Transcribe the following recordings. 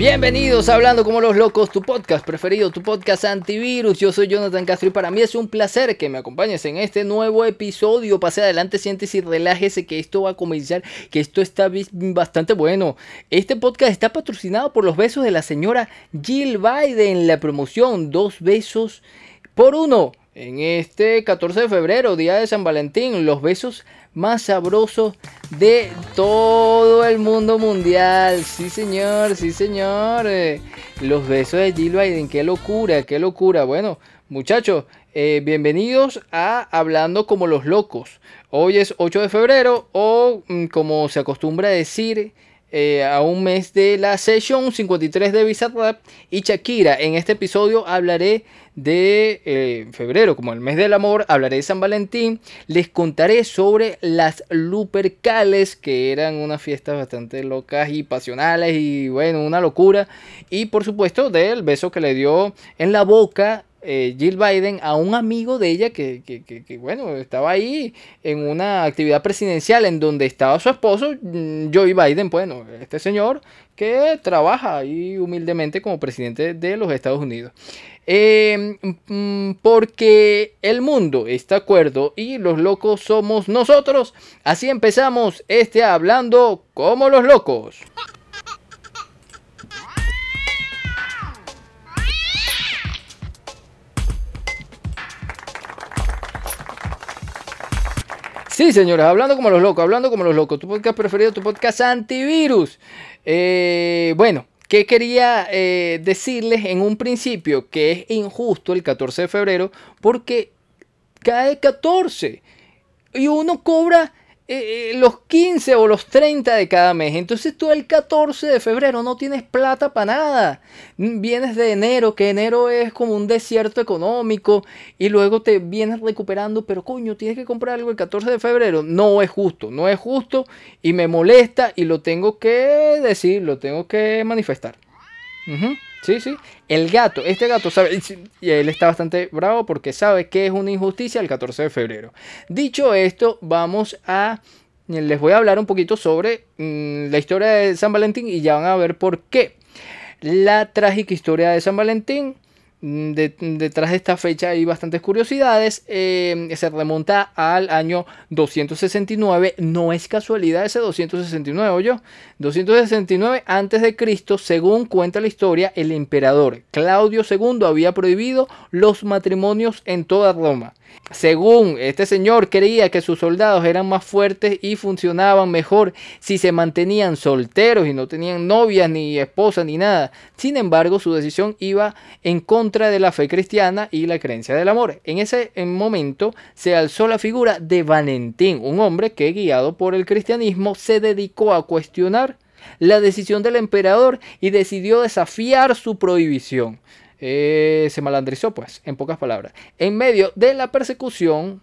Bienvenidos a Hablando como los locos, tu podcast preferido, tu podcast antivirus. Yo soy Jonathan Castro y para mí es un placer que me acompañes en este nuevo episodio. Pase adelante, siéntese y relájese que esto va a comenzar, que esto está bastante bueno. Este podcast está patrocinado por los besos de la señora Jill Biden, la promoción Dos besos por uno. En este 14 de febrero, día de San Valentín, los besos más sabrosos de todo el mundo mundial. Sí, señor, sí, señor. Eh, los besos de Jill Biden, qué locura, qué locura. Bueno, muchachos, eh, bienvenidos a Hablando como los locos. Hoy es 8 de febrero o mm, como se acostumbra decir eh, a un mes de la sesión 53 de Bizarrap y Shakira. En este episodio hablaré de eh, febrero, como el mes del amor, hablaré de San Valentín. Les contaré sobre las Lupercales, que eran unas fiestas bastante locas y pasionales y bueno, una locura. Y por supuesto del beso que le dio en la boca eh, Jill Biden a un amigo de ella que, bueno, estaba ahí en una actividad presidencial en donde estaba su esposo, mm, Joe Biden, bueno, este señor que trabaja ahí humildemente como presidente de los Estados Unidos. Eh, mm, porque el mundo está acuerdo y los locos somos nosotros. Así empezamos este hablando como los locos. Sí, señores, hablando como los locos, hablando como los locos. Tu podcast preferido, tu podcast antivirus. Eh, bueno, ¿qué quería eh, decirles en un principio? Que es injusto el 14 de febrero porque cae 14 y uno cobra eh, eh, los 15 o los 30 de cada mes. Entonces tú el 14 de febrero no tienes plata para nada. Vienes de enero, que enero es como un desierto económico y luego te vienes recuperando, pero coño, tienes que comprar algo el 14 de febrero. No es justo, no es justo y me molesta y lo tengo que decir, lo tengo que manifestar. Sí, sí. El gato, este gato sabe, y él está bastante bravo porque sabe que es una injusticia el 14 de febrero. Dicho esto, vamos a, les voy a hablar un poquito sobre mm, la historia de San Valentín y ya van a ver por qué. La trágica historia de San Valentín Mm, detrás de esta fecha hay bastantes curiosidades. Eh, se remonta al año 269. No es casualidad ese 269, yo. 269 antes de Cristo, según cuenta la historia, el emperador Claudio II había prohibido los matrimonios en toda Roma. Según este señor creía que sus soldados eran más fuertes y funcionaban mejor si se mantenían solteros y no tenían novias ni esposas ni nada. Sin embargo, su decisión iba en contra de la fe cristiana y la creencia del amor. En ese momento se alzó la figura de Valentín, un hombre que guiado por el cristianismo se dedicó a cuestionar la decisión del emperador y decidió desafiar su prohibición. Eh, se malandrizó, pues, en pocas palabras. En medio de la persecución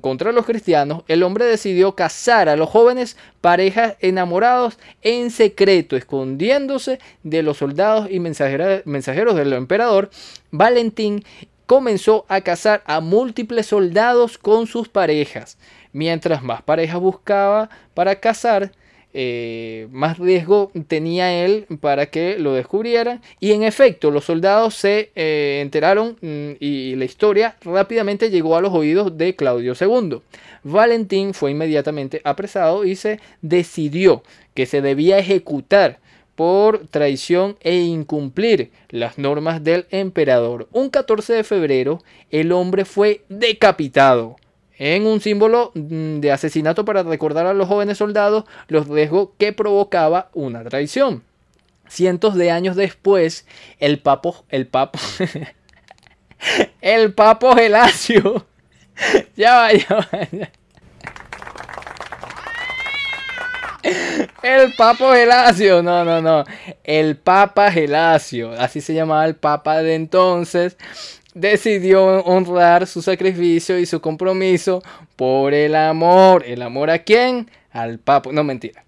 contra los cristianos, el hombre decidió casar a los jóvenes parejas enamorados en secreto, escondiéndose de los soldados y mensajeros del emperador. Valentín comenzó a casar a múltiples soldados con sus parejas. Mientras más parejas buscaba para casar, eh, más riesgo tenía él para que lo descubrieran. Y en efecto, los soldados se eh, enteraron mm, y la historia rápidamente llegó a los oídos de Claudio II. Valentín fue inmediatamente apresado y se decidió que se debía ejecutar por traición e incumplir las normas del emperador. Un 14 de febrero el hombre fue decapitado en un símbolo mm, de asesinato para recordar a los jóvenes soldados los riesgos que provocaba una traición. Cientos de años después, el papo, el papo, el papo Gelacio, ya va, ya va, El Papa Gelacio, no, no, no. El Papa Gelacio, así se llamaba el Papa de entonces decidió honrar su sacrificio y su compromiso por el amor. ¿El amor a quién? Al Papa. No, mentira.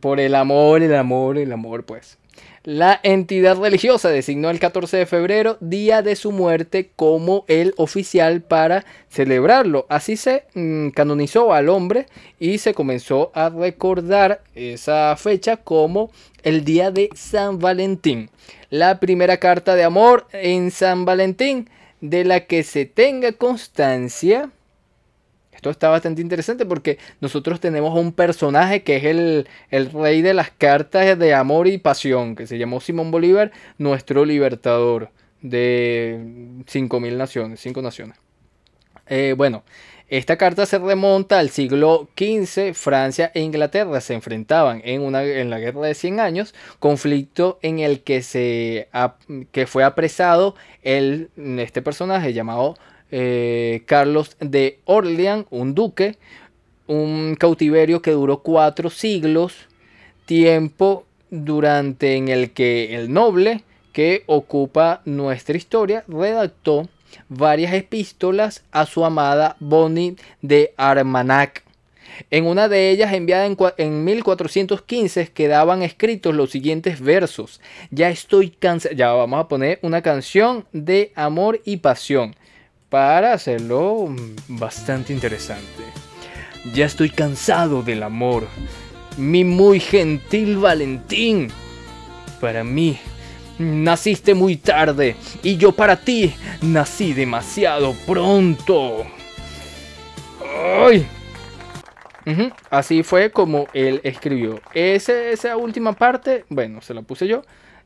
Por el amor, el amor, el amor, pues. La entidad religiosa designó el 14 de febrero, día de su muerte, como el oficial para celebrarlo. Así se mm, canonizó al hombre y se comenzó a recordar esa fecha como el día de San Valentín. La primera carta de amor en San Valentín de la que se tenga constancia esto está bastante interesante porque nosotros tenemos un personaje que es el, rey de las cartas de amor y pasión, que se llamó Simón Bolívar, nuestro libertador de 5.000 naciones, 5 naciones. Eh, bueno, esta carta se remonta al siglo XV. Francia e Inglaterra se enfrentaban en, una, en la guerra de 100 años, conflicto en el que, se, que fue apresado el, este personaje llamado eh, Carlos de Orleans, un duque, un cautiverio que duró cuatro siglos, tiempo durante en el que el noble que ocupa nuestra historia redactó varias epístolas a su amada Bonnie de Armagnac. En una de ellas, enviada en, en 1415, quedaban escritos los siguientes versos. Ya estoy cansado. Ya vamos a poner una canción de amor y pasión para hacerlo bastante interesante. Ya estoy cansado del amor, mi muy gentil Valentín. Para mí, naciste muy tarde y yo para ti nací demasiado pronto. ¡Ay! Así fue como él escribió. esa última parte, bueno, se la puse yo,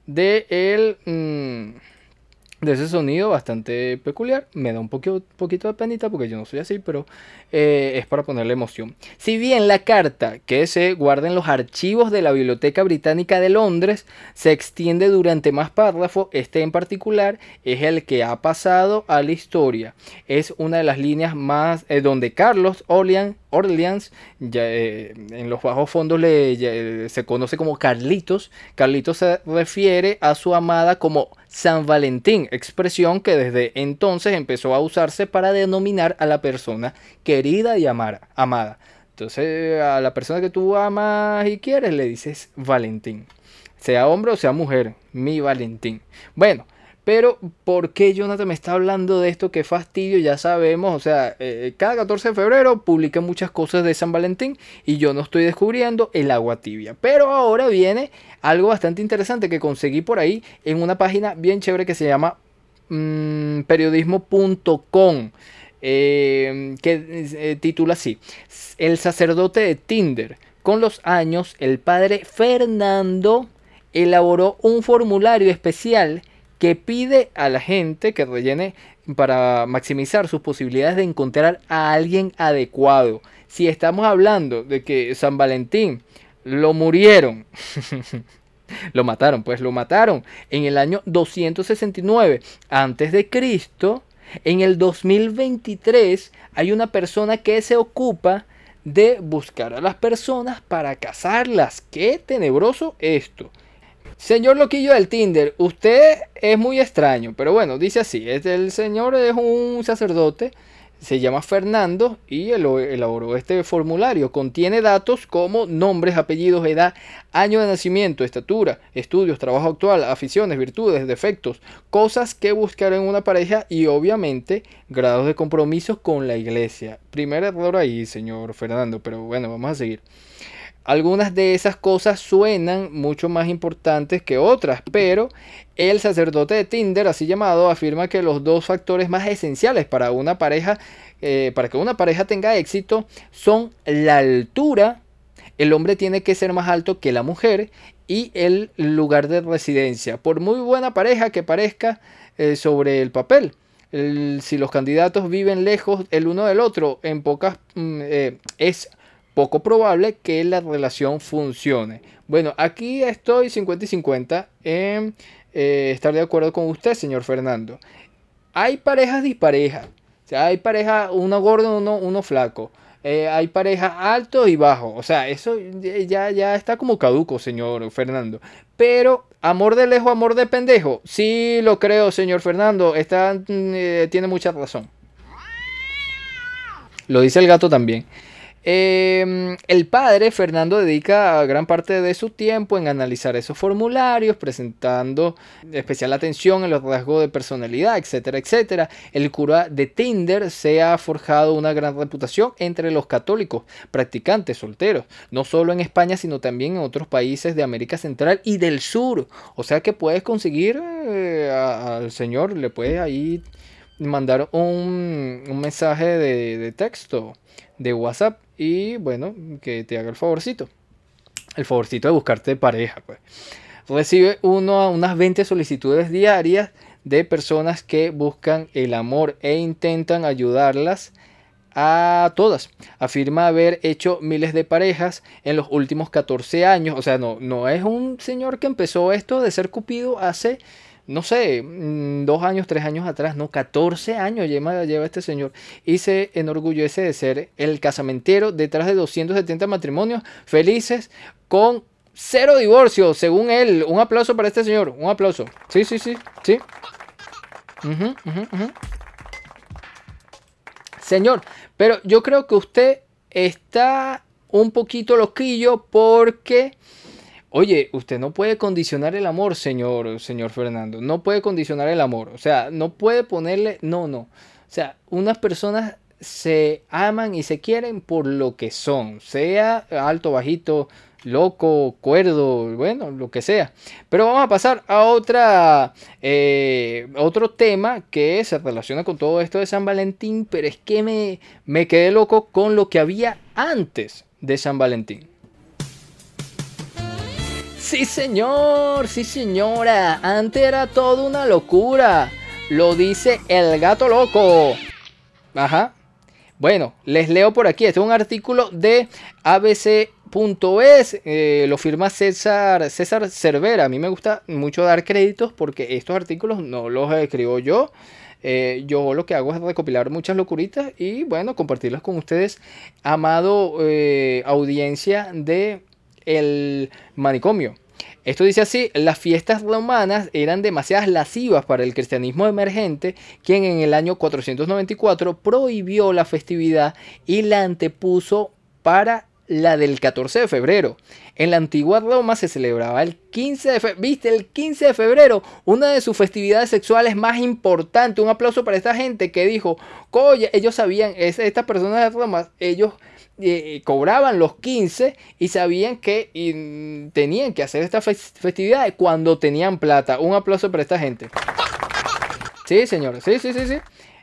de él... Mm, de ese sonido bastante peculiar. Me da un poquito, poquito de penita porque yo no soy así, pero eh, es para ponerle emoción. Si bien la carta que se guarda en los archivos de la Biblioteca Británica de Londres se extiende durante más párrafos, este en particular es el que ha pasado a la historia. Es una de las líneas más eh, donde Carlos Orleans, Orleans ya, eh, en los bajos fondos le, se conoce como Carlitos. Carlitos se refiere a su amada como San Valentín, expresión que desde entonces empezó a usarse para denominar a la persona querida y amada. Entonces a la persona que tú amas y quieres le dices Valentín. Sea hombre o sea mujer, mi Valentín. Bueno, pero, ¿por qué Jonathan me está hablando de esto? Qué fastidio, ya sabemos. O sea, eh, cada 14 de febrero publica muchas cosas de San Valentín y yo no estoy descubriendo el agua tibia. Pero ahora viene algo bastante interesante que conseguí por ahí en una página bien chévere que se llama mm, periodismo.com. Eh, que eh, titula así: El sacerdote de Tinder. Con los años, el padre Fernando elaboró un formulario especial que pide a la gente que rellene para maximizar sus posibilidades de encontrar a alguien adecuado. Si estamos hablando de que San Valentín lo murieron, lo mataron, pues lo mataron en el año 269 antes de Cristo, en el 2023 hay una persona que se ocupa de buscar a las personas para casarlas. Qué tenebroso esto. Señor Loquillo del Tinder, usted es muy extraño, pero bueno, dice así, el señor es un sacerdote, se llama Fernando y elaboró este formulario. Contiene datos como nombres, apellidos, edad, año de nacimiento, estatura, estudios, trabajo actual, aficiones, virtudes, defectos, cosas que buscar en una pareja y obviamente grados de compromiso con la iglesia. Primer error ahí, señor Fernando, pero bueno, vamos a seguir. Algunas de esas cosas suenan mucho más importantes que otras, pero el sacerdote de Tinder, así llamado, afirma que los dos factores más esenciales para una pareja, eh, para que una pareja tenga éxito, son la altura. El hombre tiene que ser más alto que la mujer y el lugar de residencia. Por muy buena pareja que parezca eh, sobre el papel. si los candidatos viven lejos el uno del otro, en pocas mm, eh, es poco probable que la relación funcione. Bueno, aquí estoy 50 y 50 en eh, estar de acuerdo con usted, señor Fernando. Hay parejas disparejas. O sea, hay pareja, uno gordo, uno, uno flaco. Eh, hay pareja alto y bajo. O sea, eso ya, ya está como caduco, señor Fernando. Pero, amor de lejos, amor de pendejo. Sí lo creo, señor Fernando. Está, mm, eh, tiene mucha razón. Lo dice el gato también. Em, el padre, Fernando, dedica gran parte de su tiempo en analizar esos formularios, presentando especial atención en los rasgos de personalidad, etcétera, etcétera. El cura de Tinder se ha forjado una gran reputación entre los católicos practicantes solteros, no solo en España, sino también en otros países de América Central y del Sur. O sea que puedes conseguir eh, al señor, le puedes ahí mandar un, mensaje de texto de WhatsApp y bueno, que te haga el favorcito. El favorcito de buscarte pareja, pues. Recibe uno a unas 20 solicitudes diarias de personas que buscan el amor e intentan ayudarlas a todas. Afirma haber hecho miles de parejas en los últimos 14 años. O sea, no, no es un señor que empezó esto de ser cupido hace no sé, mm, dos años, tres años atrás, no, 14 años lleva, lleva este señor y se enorgullece de ser el casamentero detrás de 270 matrimonios felices con cero divorcios, según él. Un aplauso para este señor, un aplauso. Sí, sí, sí, sí. Señor, pero yo creo que usted está un poquito loquillo porque Oye, usted no puede condicionar el amor, señor, señor Fernando. No puede condicionar el amor. O sea, no puede ponerle. No, no. O sea, unas personas se aman y se quieren por lo que son. Sea alto, bajito, loco, cuerdo, bueno, lo que sea. Pero vamos a pasar a otra, eh, otro tema que se relaciona con todo esto de San Valentín, pero es que me, me quedé loco con lo que había antes de San Valentín. Sí, señor, sí, señora. Antes era todo una locura. Lo dice el gato loco. Ajá. Bueno, les leo por aquí. Este es un artículo de abc.es. Eh, lo firma César, César Cervera. A mí me gusta mucho dar créditos porque estos artículos no los escribo yo. Eh, yo lo que hago es recopilar muchas locuritas y bueno, compartirlas con ustedes, amado eh, audiencia de el manicomio. Esto dice así, las fiestas romanas eran demasiadas lascivas para el cristianismo emergente, quien en el año 494 prohibió la festividad y la antepuso para la del 14 de febrero. En la antigua Roma se celebraba el 15 de febrero, viste, el 15 de febrero, una de sus festividades sexuales más importantes. Un aplauso para esta gente que dijo, coye, ellos sabían, estas personas de Roma, ellos cobraban los 15 y sabían que tenían que hacer esta festividad cuando tenían plata. Un aplauso para esta gente. Sí, señores, sí, sí, sí, sí.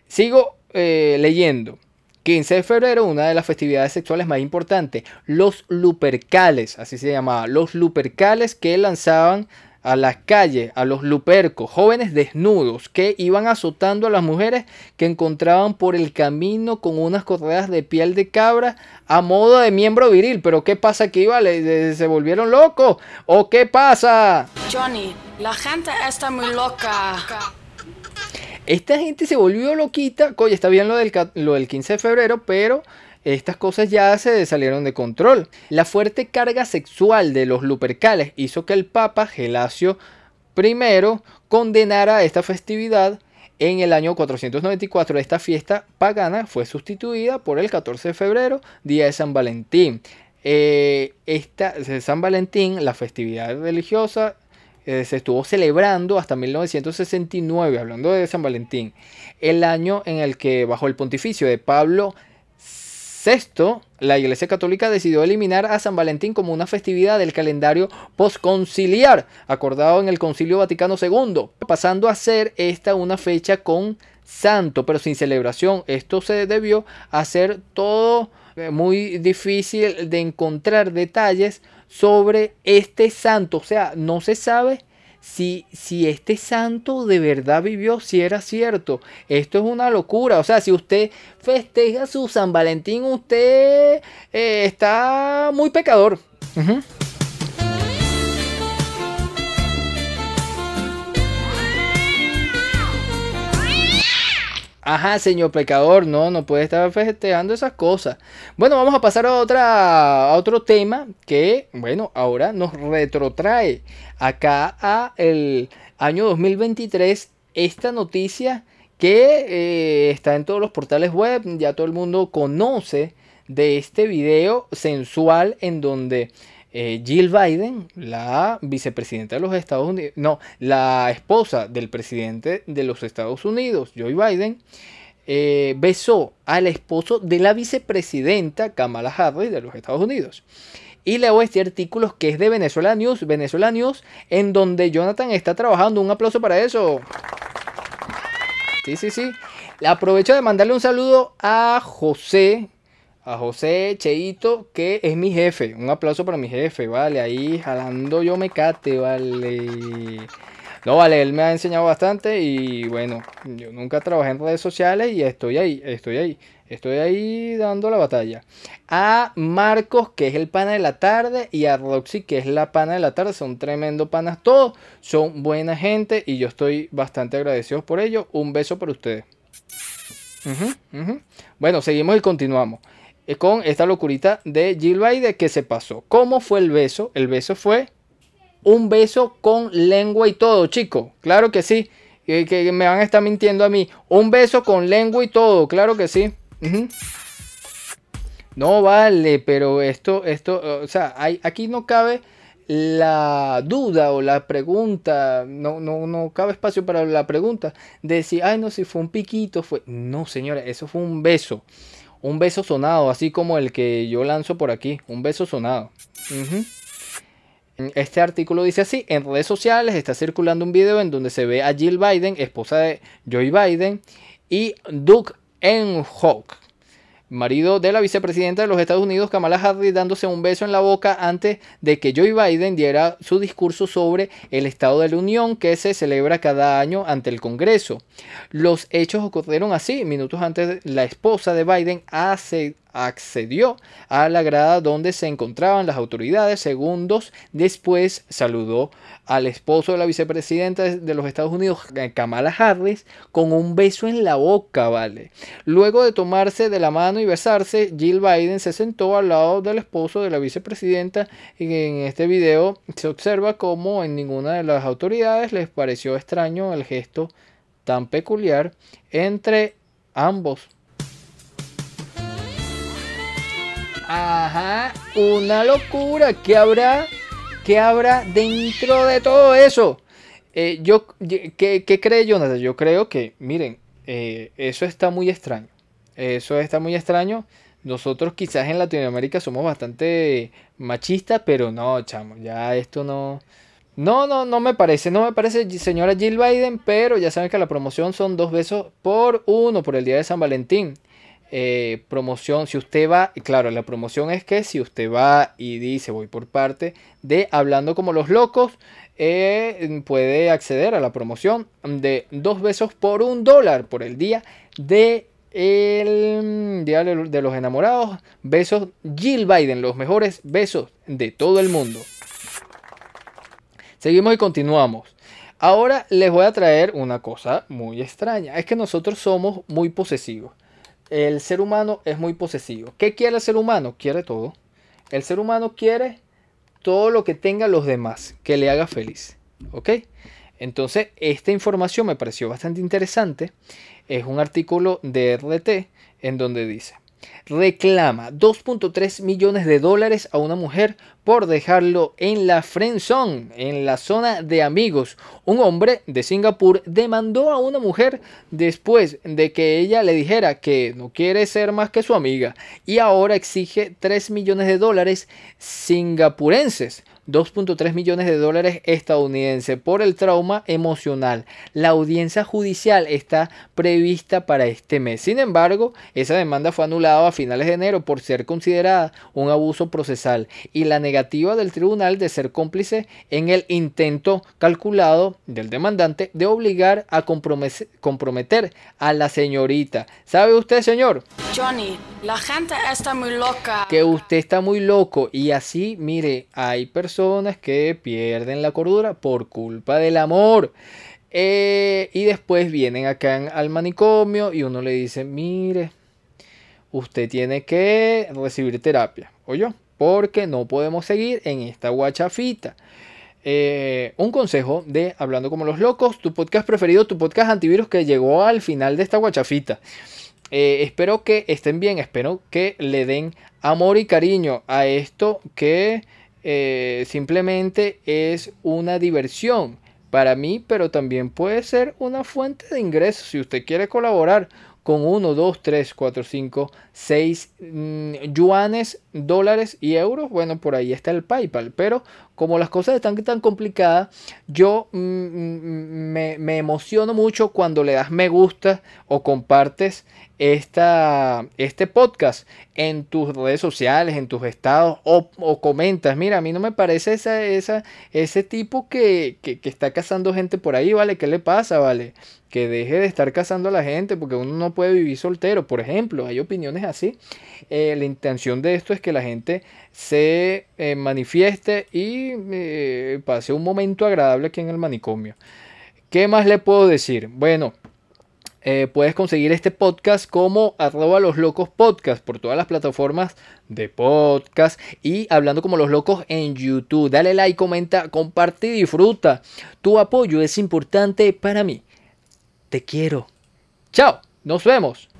Sigo eh, leyendo. 15 de febrero, una de las festividades sexuales más importantes, los lupercales, así se llamaba, los lupercales que lanzaban a las calles, a los lupercos, jóvenes desnudos que iban azotando a las mujeres que encontraban por el camino con unas correas de piel de cabra a modo de miembro viril. Pero ¿qué pasa aquí, vale? ¿Se volvieron locos? ¿O qué pasa? Johnny, la gente está muy loca. Esta gente se volvió loquita. Coño, está bien lo del, lo del 15 de febrero, pero estas cosas ya se salieron de control. La fuerte carga sexual de los lupercales hizo que el Papa Gelasio I condenara esta festividad en el año 494 esta fiesta pagana fue sustituida por el 14 de febrero, día de San Valentín. Eh, esta, San Valentín, la festividad religiosa, eh, se estuvo celebrando hasta 1969, hablando de San Valentín, el año en el que bajo el pontificio de Pablo Sexto, la Iglesia Católica decidió eliminar a San Valentín como una festividad del calendario postconciliar, acordado en el Concilio Vaticano II, pasando a ser esta una fecha con santo, pero sin celebración. Esto se debió hacer todo eh, muy difícil de encontrar detalles sobre este santo, o sea, no se sabe si, si este santo de verdad vivió, si era cierto. Esto es una locura. O sea, si usted festeja su San Valentín, usted eh, está muy pecador. Ajá, señor pecador, no, no puede estar festejando esas cosas. Bueno, vamos a pasar a, a otro tema que, bueno, ahora nos retrotrae acá a el año 2023 esta noticia que eh, está en todos los portales web, ya todo el mundo conoce de este video sensual en donde eh, Jill Biden, la vicepresidenta de los Estados Unidos, no, la esposa del presidente de los Estados Unidos, Joe Biden, eh, besó al esposo de la vicepresidenta Kamala Harris de los Estados Unidos. Y leo este artículo que es de Venezuela News, Venezuela News, en donde Jonathan está trabajando. Un aplauso para eso. Sí, sí, sí. Aprovecho de mandarle un saludo a José, a José Cheito, que es mi jefe. Un aplauso para mi jefe, vale. Ahí jalando yo me cate, vale. No, vale, él me ha enseñado bastante y bueno, yo nunca trabajé en redes sociales y estoy ahí, estoy ahí, estoy ahí dando la batalla. A Marcos, que es el pana de la tarde, y a Roxy, que es la pana de la tarde, son tremendo panas todos, son buena gente y yo estoy bastante agradecido por ello. Un beso para ustedes. Bueno, seguimos y continuamos con esta locurita de Jill Biden que se pasó. ¿Cómo fue el beso? El beso fue un beso con lengua y todo, chicos. Claro que sí. Que, me van a estar mintiendo a mí. Un beso con lengua y todo, claro que sí. No vale, pero esto, esto, o sea, aquí no cabe la duda o la pregunta, no, no, no cabe espacio para la pregunta de si, ay, no, si fue un piquito, fue. No, señores, eso fue un beso. Un beso sonado, así como el que yo lanzo por aquí. Un beso sonado. Este artículo dice así, en redes sociales está circulando un video en donde se ve a Jill Biden, esposa de Joe Biden, y Doug Enhock, marido de la vicepresidenta de los Estados Unidos, Kamala Harris, dándose un beso en la boca antes de que Joe Biden diera su discurso sobre el Estado de la Unión que se celebra cada año ante el Congreso. Los hechos ocurrieron así, minutos antes la esposa de Biden hace accedió a la grada donde se encontraban las autoridades. Segundos después saludó al esposo de la vicepresidenta de los Estados Unidos, Kamala Harris, con un beso en la boca, ¿vale? Luego de tomarse de la mano y besarse, Jill Biden se sentó al lado del esposo de la vicepresidenta y en este video se observa como en ninguna de las autoridades les pareció extraño el gesto tan peculiar entre ambos. Ajá, una locura. ¿Qué habrá? ¿Qué habrá dentro de todo eso? Eh, yo, ¿qué, ¿qué, cree Jonathan? Yo creo que, miren, eh, eso está muy extraño. Eso está muy extraño. Nosotros quizás en Latinoamérica somos bastante machistas, pero no, chamo, ya esto no... No, no, no me parece, no me parece señora Jill Biden, pero ya saben que la promoción son dos besos por uno por el día de San Valentín. Eh, promoción, si usted va, claro, la promoción es que si usted va y dice voy por parte de Hablando como los locos, eh, puede acceder a la promoción de dos besos por un dólar por el día de el día de los enamorados. Besos Jill Biden, los mejores besos de todo el mundo. Seguimos y continuamos. Ahora les voy a traer una cosa muy extraña. Es que nosotros somos muy posesivos el ser humano es muy posesivo. ¿Qué quiere el ser humano? Quiere todo. El ser humano quiere todo lo que tenga los demás, que le haga feliz. ¿Ok? Entonces, esta información me pareció bastante interesante. Es un artículo de RT en donde dice, reclama 2.3 millones de dólares a una mujer por dejarlo en la friendzone, en la zona de amigos. Un hombre de Singapur demandó a una mujer después de que ella le dijera que no quiere ser más que su amiga y ahora exige 3 millones de dólares singapurenses 2.3 millones de dólares estadounidenses por el trauma emocional. La audiencia judicial está prevista para este mes. Sin embargo, esa demanda fue anulada a finales de enero por ser considerada un abuso procesal y la negativa del tribunal de ser cómplice en el intento calculado del demandante de obligar a comprometer a la señorita. ¿Sabe usted, señor? Johnny, la gente está muy loca. Que usted está muy loco y así, mire, hay personas personas que pierden la cordura por culpa del amor. Eh, y después vienen acá al manicomio y uno le dice, mire, usted tiene que recibir terapia, o yo, porque no podemos seguir en esta guachafita. Eh, un consejo de Hablando como los locos, tu podcast preferido, tu podcast antivirus que llegó al final de esta guachafita. eh, espero que estén bien, espero que le den amor y cariño a esto que eh, simplemente es una diversión para mí, pero también puede ser una fuente de ingresos. Si usted quiere colaborar con 1, 2, 3, 4, 5, 6 yuanes, dólares y euros, bueno, por ahí está el PayPal. Pero como las cosas están tan complicadas, yo mm, mm, me, me, emociono mucho cuando le das me gusta o compartes esta, este podcast en tus redes sociales, en tus estados o, o comentas. Mira, a mí no me parece ese tipo que, que, está cazando gente por ahí, ¿vale? ¿Qué le pasa, vale? que deje de estar cazando a la gente porque uno no puede vivir soltero, por ejemplo, hay opiniones así. Eh, la intención de esto es que la gente se eh, manifieste y eh, pase un momento agradable aquí en el manicomio. ¿Qué más le puedo decir? Bueno, puedes conseguir este podcast como arroba los locos podcast por todas las plataformas de podcast y hablando como los locos en YouTube. Dale like, comenta, comparte y disfruta. Tu apoyo es importante para mí. Te quiero. Chao, nos vemos.